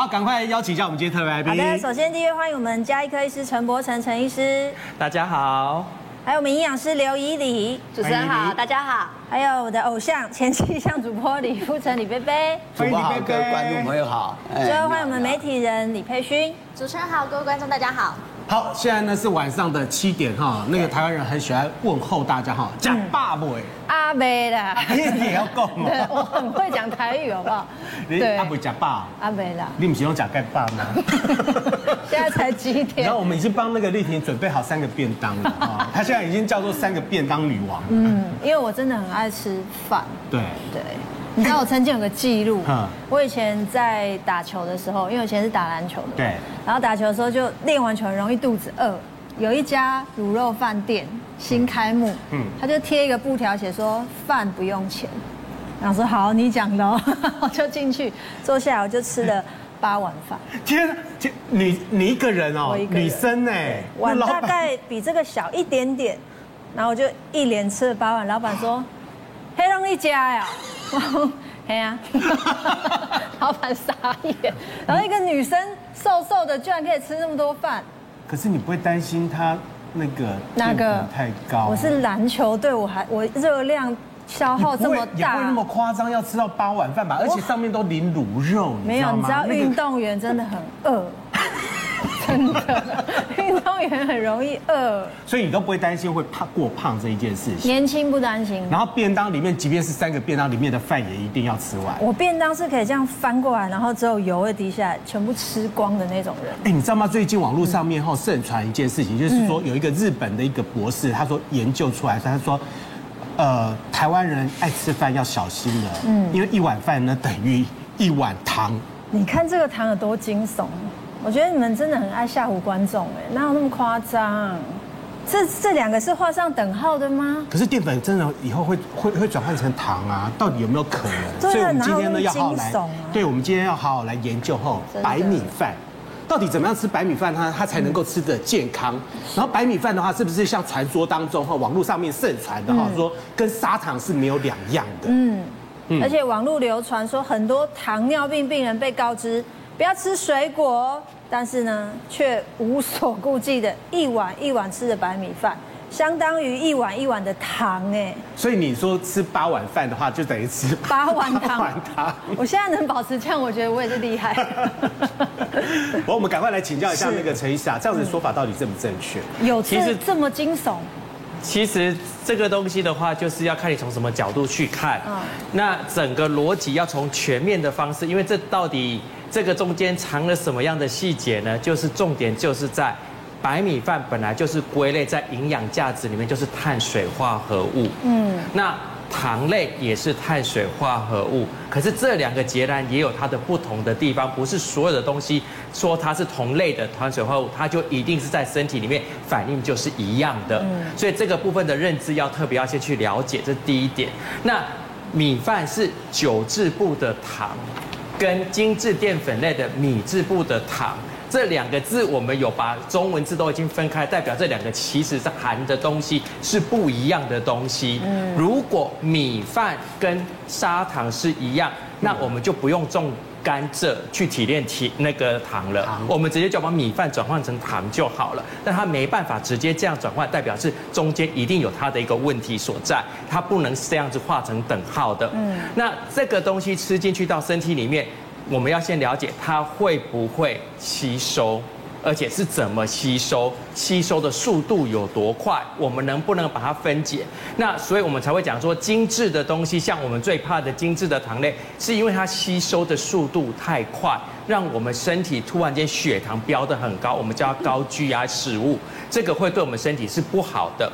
好，赶快邀请一下我们今天特别来宾。好的，首先第一位欢迎我们加医科医师陈柏成陈医师。大家好。还有我们营养师刘怡礼，主持人好，大家好。还有我的偶像前气象主播李富成李贝贝，主播好，各位观众朋友好。最后欢迎我们媒体人李佩勋，主持人好，各位观众大家好。好，现在呢是晚上的七点哈，那个台湾人很喜欢问候大家哈，讲爸不？阿妹啦，你也要讲 吗？我很会讲台语，好不好？你阿妹讲爸，阿妹啦，你不是用讲盖爸吗？现在才几点？然后我们已经帮那个丽婷准备好三个便当了啊，她现在已经叫做三个便当女王。嗯，因为我真的很爱吃饭。对对。你知道我曾经有个记录，我以前在打球的时候，因为我以前是打篮球的，对，然后打球的时候就练完球很容易肚子饿，有一家卤肉饭店新开幕，嗯，他就贴一个布条写说饭不用钱，然后说好你讲的哦，我就进去坐下来，我就吃了八碗饭。天，天，你你一个人哦，女生呢，碗大概比这个小一点点，然后我就一连吃了八碗。老板说，黑龙一家呀。哎呀，老板傻眼，然后一个女生瘦瘦的，居然可以吃那么多饭。可是你不会担心她那个那个太高？我是篮球队，我还我热量消耗这么大，也不会那么夸张，要吃到八碗饭吧？而且上面都淋卤肉，没有，你知道运动员真的很饿。真的，运动员很容易饿，所以你都不会担心会胖过胖这一件事情。年轻不担心。然后便当里面，即便是三个便当里面的饭，也一定要吃完。我便当是可以这样翻过来，然后只有油会滴下来，全部吃光的那种人。哎，你知道吗？最近网络上面哈盛传一件事情，就是说有一个日本的一个博士，他说研究出来，他说，呃，台湾人爱吃饭要小心了，嗯，因为一碗饭呢等于一碗糖。你看这个糖有多惊悚。我觉得你们真的很爱吓唬观众哎，哪有那么夸张？这这两个是画上等号的吗？可是淀粉真的以后会会会转换成糖啊？到底有没有可能？所以我们今天呢要好好来，对，我们今天要好好来研究后白米饭，到底怎么样吃白米饭它它才能够吃的健康？然后白米饭的话，是不是像传说当中哈网络上面盛传的哈说跟砂糖是没有两样的？嗯，而且网络流传说很多糖尿病病人被告知。不要吃水果，但是呢，却无所顾忌的一碗一碗吃的白米饭，相当于一碗一碗的糖哎。所以你说吃八碗饭的话，就等于吃 八碗糖。八碗糖。我现在能保持这样，我觉得我也是厉害。我我们赶快来请教一下那个陈医师啊，这样子说法到底正不正确？有其实这么惊悚？其实这个东西的话，就是要看你从什么角度去看。嗯。那整个逻辑要从全面的方式，因为这到底。这个中间藏了什么样的细节呢？就是重点就是在白米饭本来就是归类在营养价值里面，就是碳水化合物。嗯，那糖类也是碳水化合物，可是这两个截然也有它的不同的地方，不是所有的东西说它是同类的碳水化合物，它就一定是在身体里面反应就是一样的。嗯，所以这个部分的认知要特别要先去了解，这是第一点。那米饭是九制部的糖。跟精致淀粉类的米字部的糖，这两个字我们有把中文字都已经分开，代表这两个其实是含的东西是不一样的东西。如果米饭跟砂糖是一样，那我们就不用种。甘蔗去提炼提那个糖了，我们直接就把米饭转换成糖就好了。但它没办法直接这样转换，代表是中间一定有它的一个问题所在，它不能这样子画成等号的。嗯，那这个东西吃进去到身体里面，我们要先了解它会不会吸收。而且是怎么吸收，吸收的速度有多快，我们能不能把它分解？那所以我们才会讲说，精致的东西，像我们最怕的精致的糖类，是因为它吸收的速度太快，让我们身体突然间血糖飙得很高，我们叫高 GI 食物，这个会对我们身体是不好的。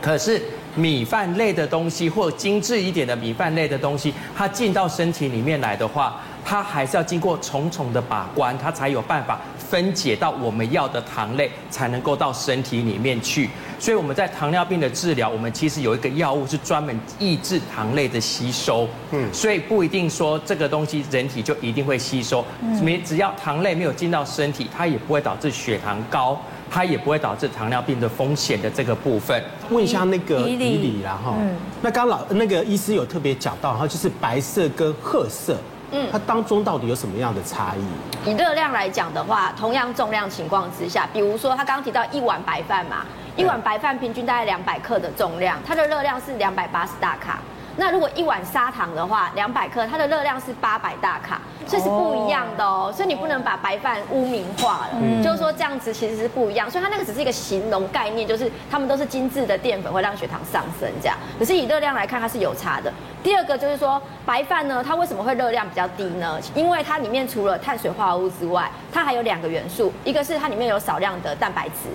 可是米饭类的东西，或精致一点的米饭类的东西，它进到身体里面来的话，它还是要经过重重的把关，它才有办法。分解到我们要的糖类，才能够到身体里面去。所以我们在糖尿病的治疗，我们其实有一个药物是专门抑制糖类的吸收。嗯，所以不一定说这个东西人体就一定会吸收。没，只要糖类没有进到身体，它也不会导致血糖高，它也不会导致糖尿病的风险的这个部分。问一下那个以里啦哈，那刚老那个医师有特别讲到哈，就是白色跟褐色。嗯，它当中到底有什么样的差异？以热量来讲的话，同样重量情况之下，比如说他刚刚提到一碗白饭嘛，一碗白饭平均大概两百克的重量，它的热量是两百八十大卡。那如果一碗砂糖的话，两百克，它的热量是八百大卡，所以是不一样的哦。所以你不能把白饭污名化了，嗯、就是说这样子其实是不一样。所以它那个只是一个形容概念，就是它们都是精致的淀粉，会让血糖上升这样。可是以热量来看，它是有差的。第二个就是说白饭呢，它为什么会热量比较低呢？因为它里面除了碳水化合物之外，它还有两个元素，一个是它里面有少量的蛋白质。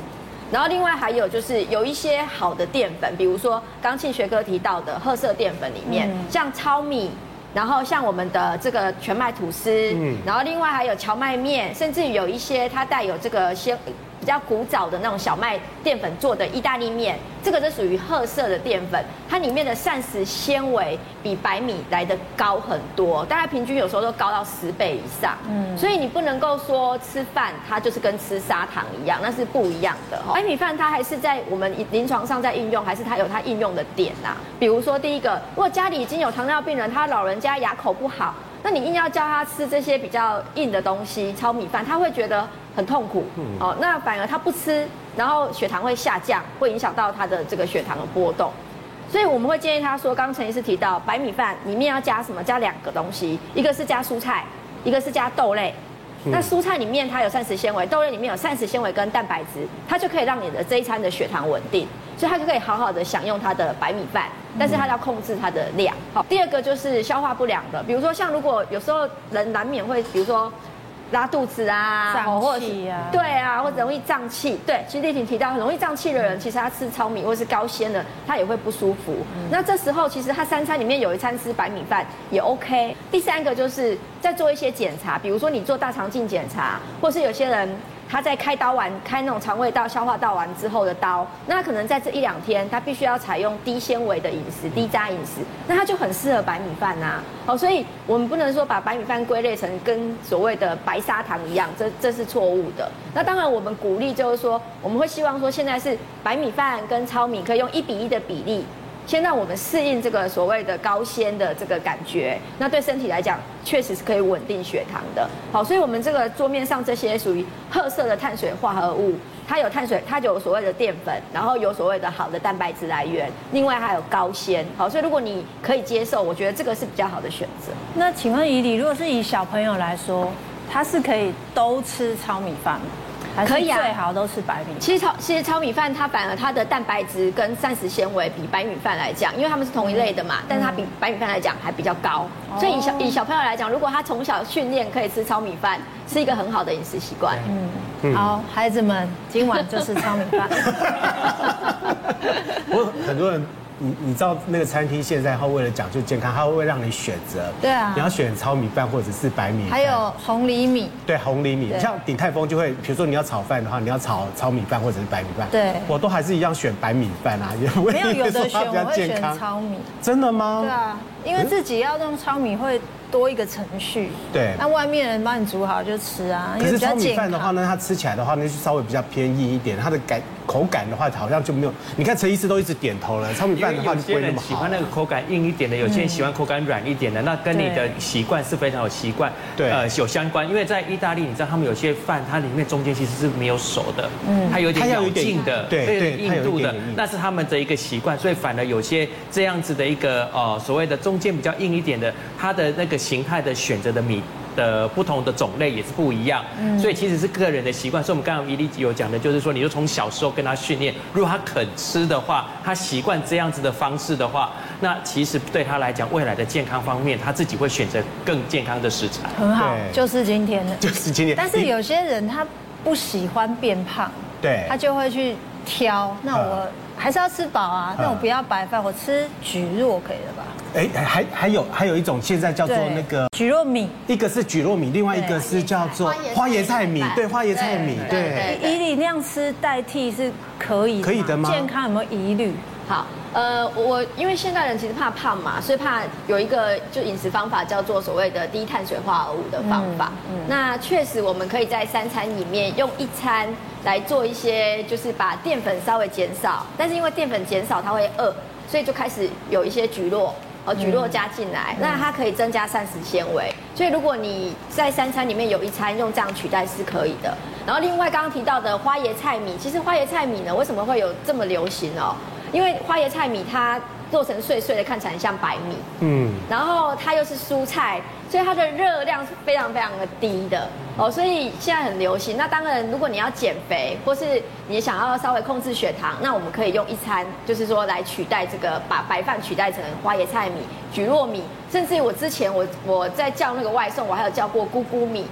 然后另外还有就是有一些好的淀粉，比如说刚庆学哥提到的褐色淀粉里面，像糙米，然后像我们的这个全麦吐司，然后另外还有荞麦面，甚至有一些它带有这个鲜。比较古早的那种小麦淀粉做的意大利面，这个是属于褐色的淀粉，它里面的膳食纤维比白米来的高很多，大概平均有时候都高到十倍以上。嗯，所以你不能够说吃饭它就是跟吃砂糖一样，那是不一样的。白米饭它还是在我们临床上在应用，还是它有它应用的点呐？比如说第一个，如果家里已经有糖尿病人，他老人家牙口不好，那你硬要叫他吃这些比较硬的东西，糙米饭，他会觉得。很痛苦，哦，那反而他不吃，然后血糖会下降，会影响到他的这个血糖的波动，所以我们会建议他说，刚刚陈医师提到白米饭里面要加什么？加两个东西，一个是加蔬菜，一个是加豆类。那蔬菜里面它有膳食纤维，豆类里面有膳食纤维跟蛋白质，它就可以让你的这一餐的血糖稳定，所以他就可以好好的享用他的白米饭，但是他要控制他的量。好，第二个就是消化不良的，比如说像如果有时候人难免会，比如说。拉肚子啊，胀气啊，对啊，或者容易胀气。对，其实丽婷提到很容易胀气的人，其实他吃糙米或是高纤的，他也会不舒服。嗯、那这时候其实他三餐里面有一餐吃白米饭也 OK。第三个就是在做一些检查，比如说你做大肠镜检查，或是有些人。他在开刀完开那种肠胃道、消化道完之后的刀，那可能在这一两天，他必须要采用低纤维的饮食、低渣饮食，那他就很适合白米饭呐。好，所以我们不能说把白米饭归类成跟所谓的白砂糖一样，这这是错误的。那当然，我们鼓励就是说，我们会希望说，现在是白米饭跟糙米可以用一比一的比例。先让我们适应这个所谓的高纤的这个感觉，那对身体来讲确实是可以稳定血糖的。好，所以我们这个桌面上这些属于褐色的碳水化合物，它有碳水，它就有所谓的淀粉，然后有所谓的好的蛋白质来源，另外还有高纤。好，所以如果你可以接受，我觉得这个是比较好的选择。那请问以你，如果是以小朋友来说，他是可以都吃糙米饭吗？可以啊，最好都是白米。其实糙其实糙米饭它反而它的蛋白质跟膳食纤维比白米饭来讲，因为它们是同一类的嘛，但是它比白米饭来讲还比较高。所以以小以小朋友来讲，如果他从小训练可以吃糙米饭，是一个很好的饮食习惯。嗯，好，孩子们，今晚就是糙米饭。我很多人。你你知道那个餐厅现在他为了讲究健康，他会让你选择。对啊。你要选糙米饭或者是白米饭。还有红藜米。对，红藜米。像鼎泰丰就会，比如说你要炒饭的话，你要炒糙米饭或者是白米饭。对。我都还是一样选白米饭啊，也没有有的选我会选糙米。真的吗？对啊，因为自己要用糙米会。多一个程序，对，那外面人帮你煮好就吃啊。可是糙米饭的话呢，它吃起来的话，呢就稍微比较偏硬一点，它的感口感的话，好像就没有。你看陈医师都一直点头了，糙米饭的话就不会那么好。喜欢那个口感硬一点的，有些人喜欢口感软一点的，那跟你的习惯是非常有习惯，对，呃，有相关。因为在意大利，你知道他们有些饭，它里面中间其实是没有熟的，嗯，它有点咬劲的，对对，硬度的，那是他们的一个习惯，所以反而有些这样子的一个呃所谓的中间比较硬一点的，它的那个形态的选择的米的不同的种类也是不一样，嗯所以其实是个人的习惯。所以我们刚刚伊利有讲的，就是说，你就从小时候跟他训练，如果他肯吃的话，他习惯这样子的方式的话，那其实对他来讲，未来的健康方面，他自己会选择更健康的食材。很好，就是今天的，就是今天。但是有些人他不喜欢变胖，对，他就会去挑。那我还是要吃饱啊，那我不要白饭，我吃蒟蒻可以了吧？哎，还还有还有一种现在叫做那个蒟蒻米，一个是蒟蒻米，另外一个是叫做花椰菜米，对，花椰菜米，对。以你那样吃代替是可以，可以的吗？健康有没有疑虑？好，呃，我因为现代人其实怕胖嘛，所以怕有一个就饮食方法叫做所谓的低碳水化合物的方法。嗯，那确实我们可以在三餐里面用一餐来做一些，就是把淀粉稍微减少，但是因为淀粉减少它会饿，所以就开始有一些蒟蒻。哦，蒟蒻加进来，那它可以增加膳食纤维。所以如果你在三餐里面有一餐用这样取代是可以的。然后另外刚刚提到的花椰菜米，其实花椰菜米呢，为什么会有这么流行哦？因为花椰菜米它做成碎碎的，看起来很像白米，嗯，然后它又是蔬菜，所以它的热量是非常非常的低的。哦，所以现在很流行。那当然，如果你要减肥，或是你想要稍微控制血糖，那我们可以用一餐，就是说来取代这个，把白饭取代成花椰菜米、蒟蒻米，甚至于我之前我我在叫那个外送，我还有叫过菇菇米，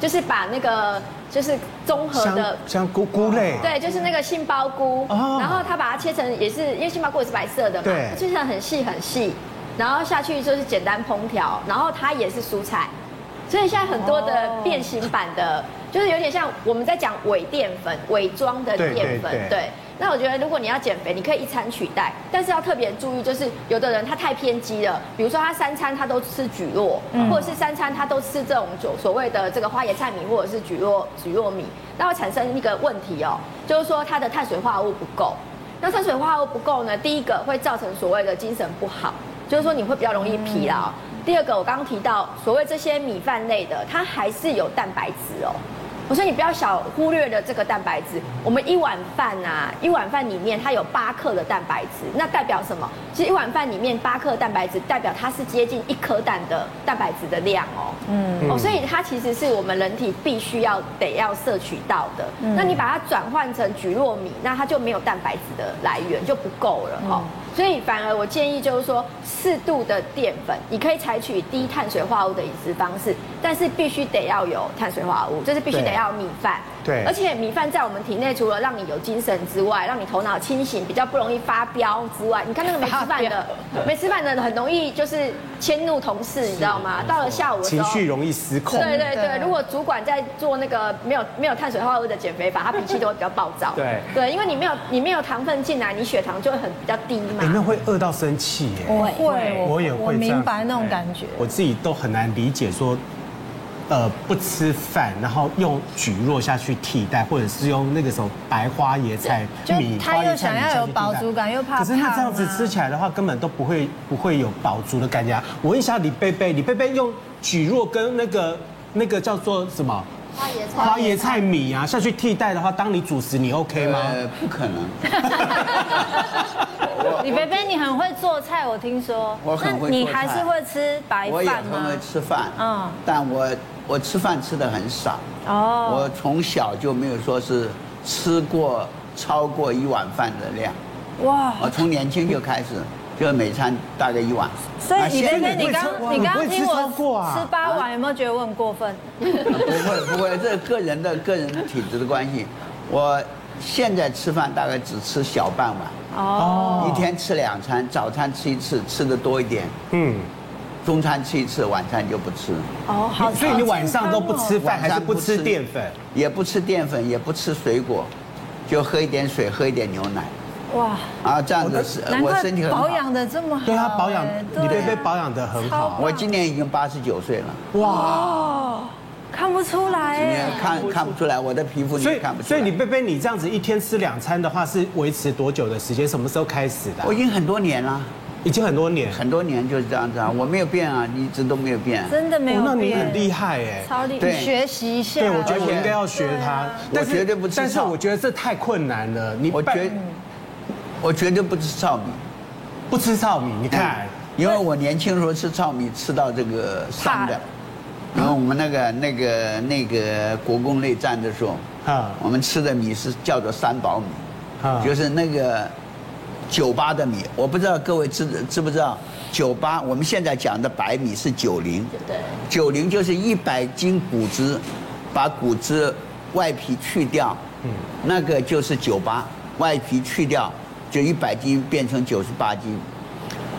就是把那个。就是综合的像菇菇类，对，就是那个杏鲍菇，然后他把它切成，也是因为杏鲍菇也是白色的嘛，对，切成很细很细，然后下去就是简单烹调，然后它也是蔬菜，所以现在很多的变形版的，就是有点像我们在讲伪淀粉、伪装的淀粉，对。那我觉得，如果你要减肥，你可以一餐取代，但是要特别注意，就是有的人他太偏激了，比如说他三餐他都吃蒟蒻，或者是三餐他都吃这种所所谓的这个花椰菜米或者是蒟蒻蒟蒻米，那会产生一个问题哦，就是说它的碳水化合物不够。那碳水化合物不够呢，第一个会造成所谓的精神不好，就是说你会比较容易疲劳。第二个，我刚刚提到所谓这些米饭类的，它还是有蛋白质哦。我说你不要小忽略了这个蛋白质。我们一碗饭啊，一碗饭里面它有八克的蛋白质，那代表什么？其实一碗饭里面八克蛋白质，代表它是接近一颗蛋的蛋白质的量哦。嗯。哦，所以它其实是我们人体必须要得要摄取到的。嗯。那你把它转换成菊糯米，那它就没有蛋白质的来源，就不够了哈。嗯所以反而我建议就是说，适度的淀粉，你可以采取低碳水化合物的饮食方式，但是必须得要有碳水化合物，就是必须得要米饭。对。而且米饭在我们体内，除了让你有精神之外，让你头脑清醒，比较不容易发飙之外，你看那个没吃饭的，没吃饭的很容易就是迁怒同事，你知道吗？到了下午的时候，情绪容易失控。对对对，如果主管在做那个没有没有碳水化合物的减肥法，他脾气都会比较暴躁。对对，因为你没有你没有糖分进来，你血糖就会很比较低嘛。那会饿到生气耶？我会，我也会。我明白那种感觉。我自己都很难理解说。呃，不吃饭，然后用蒟蒻下去替代，或者是用那个什么白花椰菜米，他又想要有饱足感，又怕。可是他这样子吃起来的话，根本都不会不会有饱足的感觉。我问一下李贝贝，李贝贝用蒟蒻跟那个那个叫做什么花椰菜花椰菜米啊下去替代的话，当你主食你 OK 吗？呃，不可能。李贝贝，你很会做菜，我听说。我很会做菜。你还是会吃白饭吗？我也很会吃饭，嗯，但我。我吃饭吃的很少，哦，我从小就没有说是吃过超过一碗饭的量，哇！我从年轻就开始，就每餐大概一碗。所以你刚刚，你刚你刚听我吃八碗，有没有觉得我很过分？不会不会，这个人的个人体质的关系。我现在吃饭大概只吃小半碗，哦，一天吃两餐，早餐吃一次，吃的多一点，嗯。中餐吃一次，晚餐就不吃。哦，好，所以你晚上都不吃饭，还是不吃淀粉？也不吃淀粉，也不吃水果，就喝一点水，喝一点牛奶。哇！啊，这样子是，我身体很。保养的这么好。对他保养，你贝贝保养的很好。我今年已经八十九岁了。哇！看不出来。今年看看不出来，我的皮肤你看不出来。所以你贝贝，你这样子一天吃两餐的话，是维持多久的时间？什么时候开始的？我已经很多年了。已经很多年，很多年就是这样子啊，我没有变啊，你一直都没有变，真的没有变。那你很厉害哎，超厉害，学习一下。对，我觉得我应该要学他，我绝对不吃。但是我觉得这太困难了，你我绝，我绝对不吃糙米，不吃糙米。你看，因为我年轻的时候吃糙米吃到这个伤的，然后我们那个那个那个国共内战的时候，啊，我们吃的米是叫做三宝米，啊，就是那个。九八的米，我不知道各位知知不知道，九八我们现在讲的白米是九零，对，九零就是一百斤谷子，把谷子外皮去掉，嗯，那个就是九八，外皮去掉就一百斤变成九十八斤，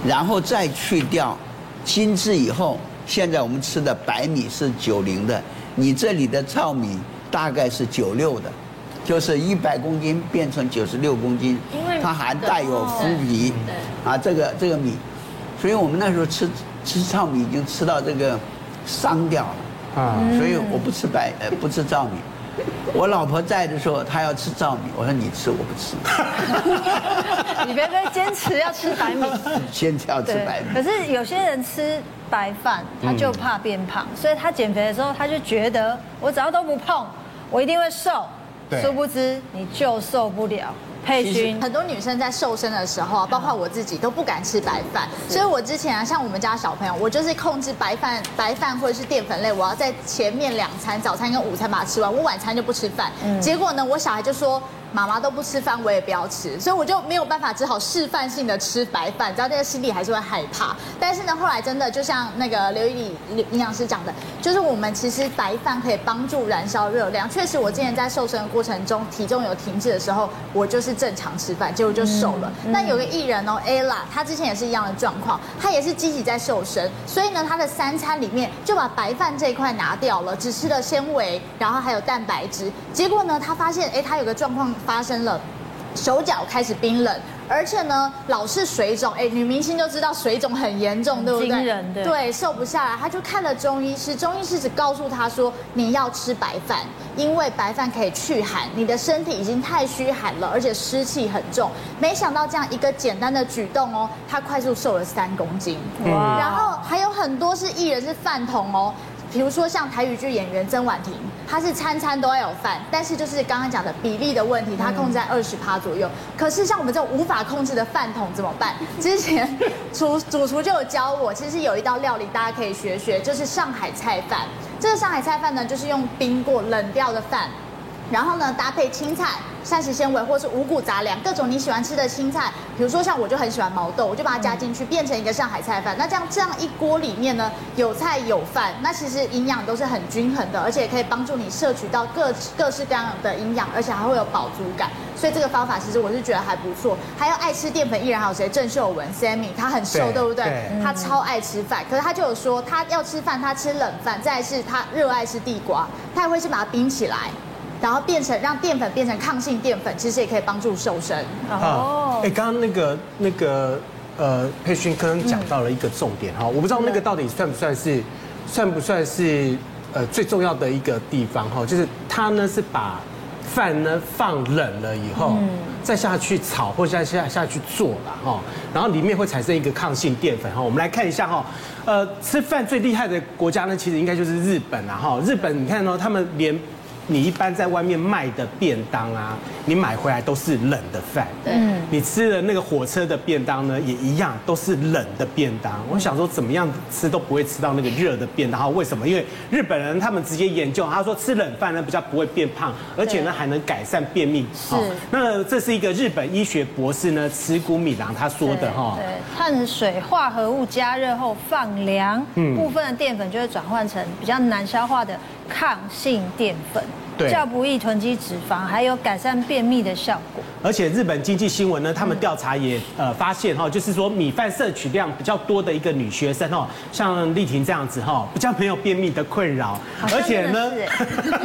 然后再去掉精制以后，现在我们吃的白米是九零的，你这里的糙米大概是九六的。就是一百公斤变成九十六公斤，因为它还带有麸皮，啊，这个这个米，所以我们那时候吃吃糙米已经吃到这个伤掉了，啊，所以我不吃白呃不吃糙米，我老婆在的时候她要吃糙米，我说你吃我不吃，你别别坚持要吃白米，坚持要吃白米，可是有些人吃白饭，他就怕变胖，嗯、所以他减肥的时候，他就觉得我只要都不碰，我一定会瘦。对殊不知你就受不了。佩君，很多女生在瘦身的时候啊，包括我自己都不敢吃白饭，所以我之前啊，像我们家小朋友，我就是控制白饭、白饭或者是淀粉类，我要在前面两餐，早餐跟午餐把它吃完，我晚餐就不吃饭。结果呢，我小孩就说。妈妈都不吃饭，我也不要吃，所以我就没有办法，只好示范性的吃白饭。知道这个心里还是会害怕。但是呢，后来真的就像那个刘以里营养师讲的，就是我们其实白饭可以帮助燃烧热量。确实，我之前在瘦身的过程中，体重有停滞的时候，我就是正常吃饭，结果就瘦了。那、嗯嗯、有个艺人哦，Ella，她之前也是一样的状况，她也是积极在瘦身，所以呢，她的三餐里面就把白饭这一块拿掉了，只吃了纤维，然后还有蛋白质。结果呢，她发现，哎，她有个状况。发生了，手脚开始冰冷，而且呢，老是水肿。哎，女明星就知道水肿很严重，对不对？对，瘦不下来，她就看了中医师，中医师只告诉她说，你要吃白饭，因为白饭可以去寒，你的身体已经太虚寒了，而且湿气很重。没想到这样一个简单的举动哦，她快速瘦了三公斤。哇！然后还有很多是艺人是饭桶哦。比如说像台语剧演员曾婉婷，她是餐餐都要有饭，但是就是刚刚讲的比例的问题，她控制在二十趴左右。可是像我们这种无法控制的饭桶怎么办？之前厨主厨就有教我，其实有一道料理大家可以学学，就是上海菜饭。这个上海菜饭呢，就是用冰过冷掉的饭，然后呢搭配青菜。膳食纤维或是五谷杂粮，各种你喜欢吃的青菜，比如说像我就很喜欢毛豆，我就把它加进去，变成一个上海菜饭。那这样这样一锅里面呢，有菜有饭，那其实营养都是很均衡的，而且可以帮助你摄取到各各式各样的营养，而且还会有饱足感。所以这个方法其实我是觉得还不错。还有爱吃淀粉艺人还有谁？郑秀文 Sammy，他很瘦，对，对不对？对他超爱吃饭，可是他就有说他要吃饭，他吃冷饭，再来是他热爱吃地瓜，他也会是把它冰起来。然后变成让淀粉变成抗性淀粉，其实也可以帮助瘦身。哦，哎，刚刚那个那个呃，佩勋刚刚讲到了一个重点哈，嗯、我不知道那个到底算不算是，算不算是呃最重要的一个地方哈，就是它呢是把饭呢放冷了以后，嗯、再下去炒或者再下下去做了哈，然后里面会产生一个抗性淀粉哈，我们来看一下哈，呃，吃饭最厉害的国家呢，其实应该就是日本了哈，日本你看哦，他们连你一般在外面卖的便当啊，你买回来都是冷的饭。嗯，你吃的那个火车的便当呢，也一样都是冷的便当。我想说，怎么样吃都不会吃到那个热的便当。为什么？因为日本人他们直接研究，他说吃冷饭呢比较不会变胖，而且呢还能改善便秘。是。那这是一个日本医学博士呢，池谷米郎他说的哈。对。碳水化合物加热后放凉，嗯，部分的淀粉就会转换成比较难消化的抗性淀粉。较不易囤积脂肪，还有改善便秘的效果。而且日本经济新闻呢，他们调查也呃发现哈，就是说米饭摄取量比较多的一个女学生哦，像丽婷这样子哈，比较没有便秘的困扰。而且呢，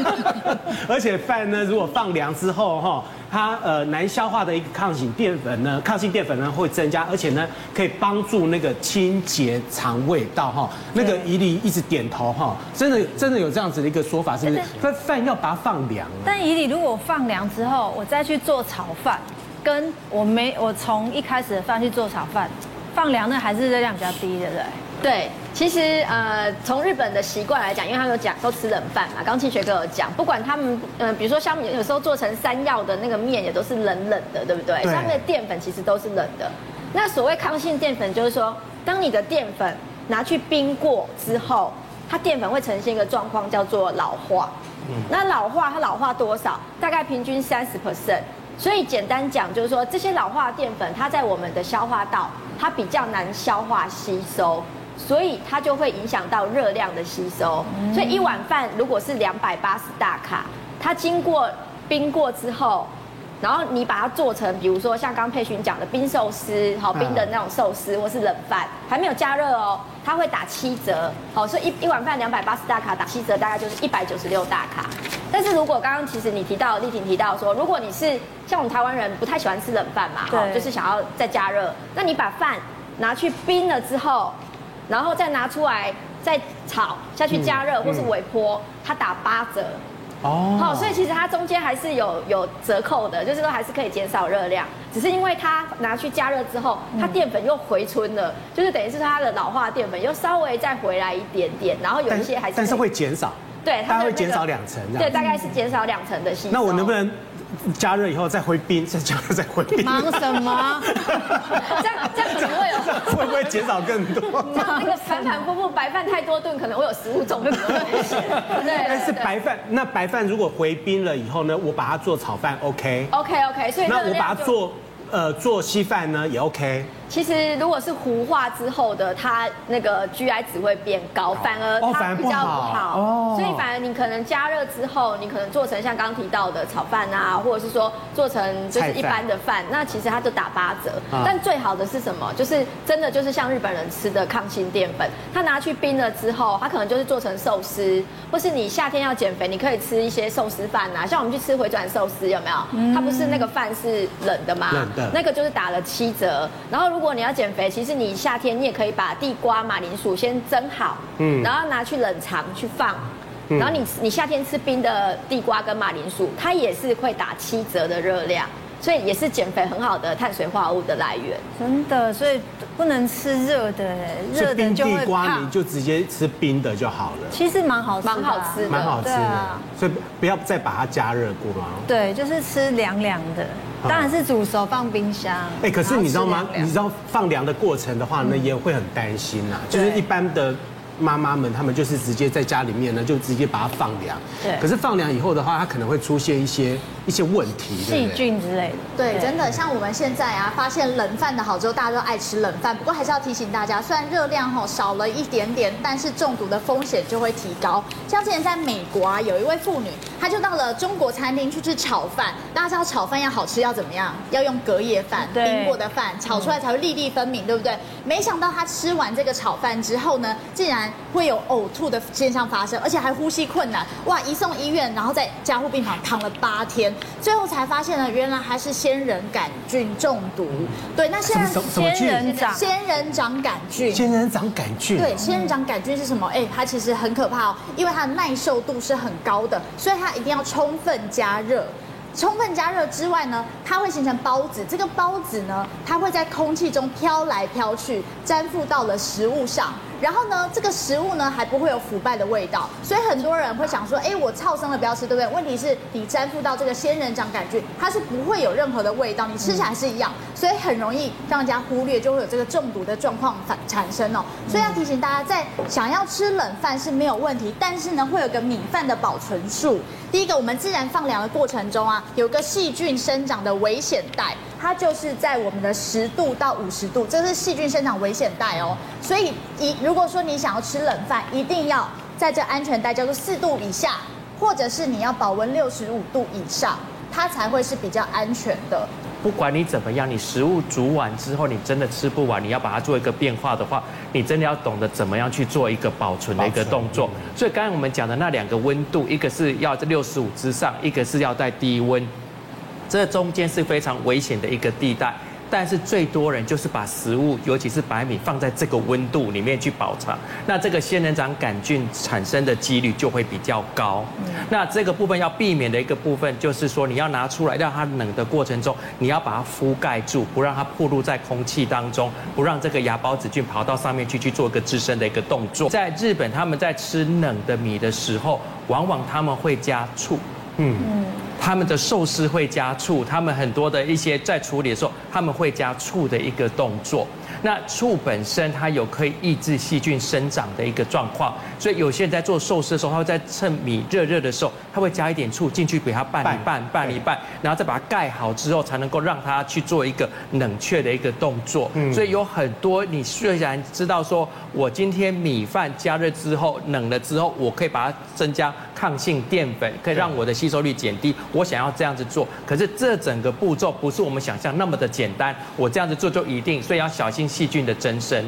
而且饭呢，如果放凉之后哈。它呃难消化的一个抗性淀粉呢，抗性淀粉呢会增加，而且呢可以帮助那个清洁肠胃道哈。那个怡里一直点头哈，真的真的有这样子的一个说法，是不是？饭饭要把它放凉。但怡里如果放凉之后，我再去做炒饭，跟我没我从一开始的饭去做炒饭，放凉那还是热量比较低，对不对？对，其实呃，从日本的习惯来讲，因为他们有讲都吃冷饭嘛，刚庆学哥有讲，不管他们嗯、呃，比如说像有时候做成山药的那个面也都是冷冷的，对不对？上面的淀粉其实都是冷的。那所谓抗性淀粉，就是说，当你的淀粉拿去冰过之后，它淀粉会呈现一个状况叫做老化。嗯。那老化它老化多少？大概平均三十 percent。所以简单讲就是说，这些老化的淀粉，它在我们的消化道，它比较难消化吸收。所以它就会影响到热量的吸收。所以一碗饭如果是两百八十大卡，它经过冰过之后，然后你把它做成，比如说像刚佩勋讲的冰寿司，好冰的那种寿司，或是冷饭，还没有加热哦，它会打七折。好，所以一一碗饭两百八十大卡打七折，大概就是一百九十六大卡。但是如果刚刚其实你提到丽婷提到说，如果你是像我们台湾人不太喜欢吃冷饭嘛，对，就是想要再加热，那你把饭拿去冰了之后。然后再拿出来，再炒下去加热或是微波，它打八折。哦，好，所以其实它中间还是有有折扣的，就是说还是可以减少热量，只是因为它拿去加热之后，它淀粉又回春了，就是等于是它的老化淀粉又稍微再回来一点点，然后有一些还是但是会减少，对，它会减少两成，对，大概是减少两成的吸收。那我能不能？加热以后再回冰，再加热再回冰。忙什么？这样这样可能会有，会不会减少更多？那个反反复复白饭太多顿，可能会有食物中毒的危险。对，但是白饭，那白饭如果回冰了以后呢？我把它做炒饭，OK。OK OK，所以那我把它做呃做稀饭呢也 OK。其实如果是糊化之后的，它那个 GI 值会变高，反而它比较不好。哦，所以反而你可能加热之后，你可能做成像刚刚提到的炒饭啊，或者是说做成就是一般的饭，那其实它就打八折。但最好的是什么？就是真的就是像日本人吃的抗性淀粉，它拿去冰了之后，它可能就是做成寿司，或是你夏天要减肥，你可以吃一些寿司饭啊，像我们去吃回转寿司有没有？它不是那个饭是冷的吗？冷的。那个就是打了七折，然后。如果你要减肥，其实你夏天你也可以把地瓜、马铃薯先蒸好，嗯，然后拿去冷藏去放，然后你你夏天吃冰的地瓜跟马铃薯，它也是会打七折的热量。所以也是减肥很好的碳水化合物的来源，真的，所以不能吃热的，热的就会胖。地瓜你就直接吃冰的就好了。其实蛮好吃，蛮好吃的，蛮好吃的。所以不要再把它加热过吗？对，就是吃凉凉的，当然是煮熟放冰箱。哎，可是你知道吗？你知道放凉的过程的话呢，也会很担心呐，就是一般的。妈妈们，她们就是直接在家里面呢，就直接把它放凉。对。可是放凉以后的话，它可能会出现一些一些问题，细菌之类的。对，真的，像我们现在啊，发现冷饭的好之后，大家都爱吃冷饭。不过还是要提醒大家，虽然热量吼少了一点点，但是中毒的风险就会提高。像之前在美国啊，有一位妇女，她就到了中国餐厅去吃炒饭。大家知道炒饭要好吃要怎么样？要用隔夜饭，冰过的饭，炒出来才会粒粒分明，对不对？没想到她吃完这个炒饭之后呢，竟然。会有呕吐的现象发生，而且还呼吸困难，哇！一送医院，然后在加护病房躺了八天，最后才发现呢，原来还是仙人杆菌中毒。对，那现在仙人掌仙人掌杆菌，仙人掌杆菌，对，仙人掌杆菌是什么？哎，它其实很可怕哦，因为它的耐受度是很高的，所以它一定要充分加热。充分加热之外呢，它会形成孢子。这个孢子呢，它会在空气中飘来飘去，粘附到了食物上。然后呢，这个食物呢还不会有腐败的味道。所以很多人会想说，哎，我超生了不要吃，对不对？问题是你粘附到这个仙人掌杆菌，它是不会有任何的味道，你吃起来是一样，所以很容易让人家忽略，就会有这个中毒的状况产产生哦。所以要提醒大家，在想要吃冷饭是没有问题，但是呢，会有个米饭的保存数。第一个，我们自然放凉的过程中啊，有个细菌生长的危险带，它就是在我们的十度到五十度，这是细菌生长危险带哦。所以，一如果说你想要吃冷饭，一定要在这安全带叫做四度以下，或者是你要保温六十五度以上，它才会是比较安全的。不管你怎么样，你食物煮完之后，你真的吃不完，你要把它做一个变化的话，你真的要懂得怎么样去做一个保存的一个动作。所以刚才我们讲的那两个温度，一个是要在六十五之上，一个是要在低温，这中间是非常危险的一个地带。但是最多人就是把食物，尤其是白米放在这个温度里面去保存，那这个仙人掌杆菌产生的几率就会比较高。那这个部分要避免的一个部分就是说，你要拿出来让它冷的过程中，你要把它覆盖住，不让它暴露在空气当中，不让这个芽孢子菌跑到上面去去做一个自身的一个动作。在日本，他们在吃冷的米的时候，往往他们会加醋。嗯。他们的寿司会加醋，他们很多的一些在处理的时候，他们会加醋的一个动作。那醋本身它有可以抑制细菌生长的一个状况，所以有些人在做寿司的时候，他会在趁米热热的时候，他会加一点醋进去给它拌一拌，拌一拌，然后再把它盖好之后，才能够让它去做一个冷却的一个动作。所以有很多你虽然知道说，我今天米饭加热之后冷了之后，我可以把它增加抗性淀粉，可以让我的吸收率减低。我想要这样子做，可是这整个步骤不是我们想象那么的简单。我这样子做就一定，所以要小心细菌的增生。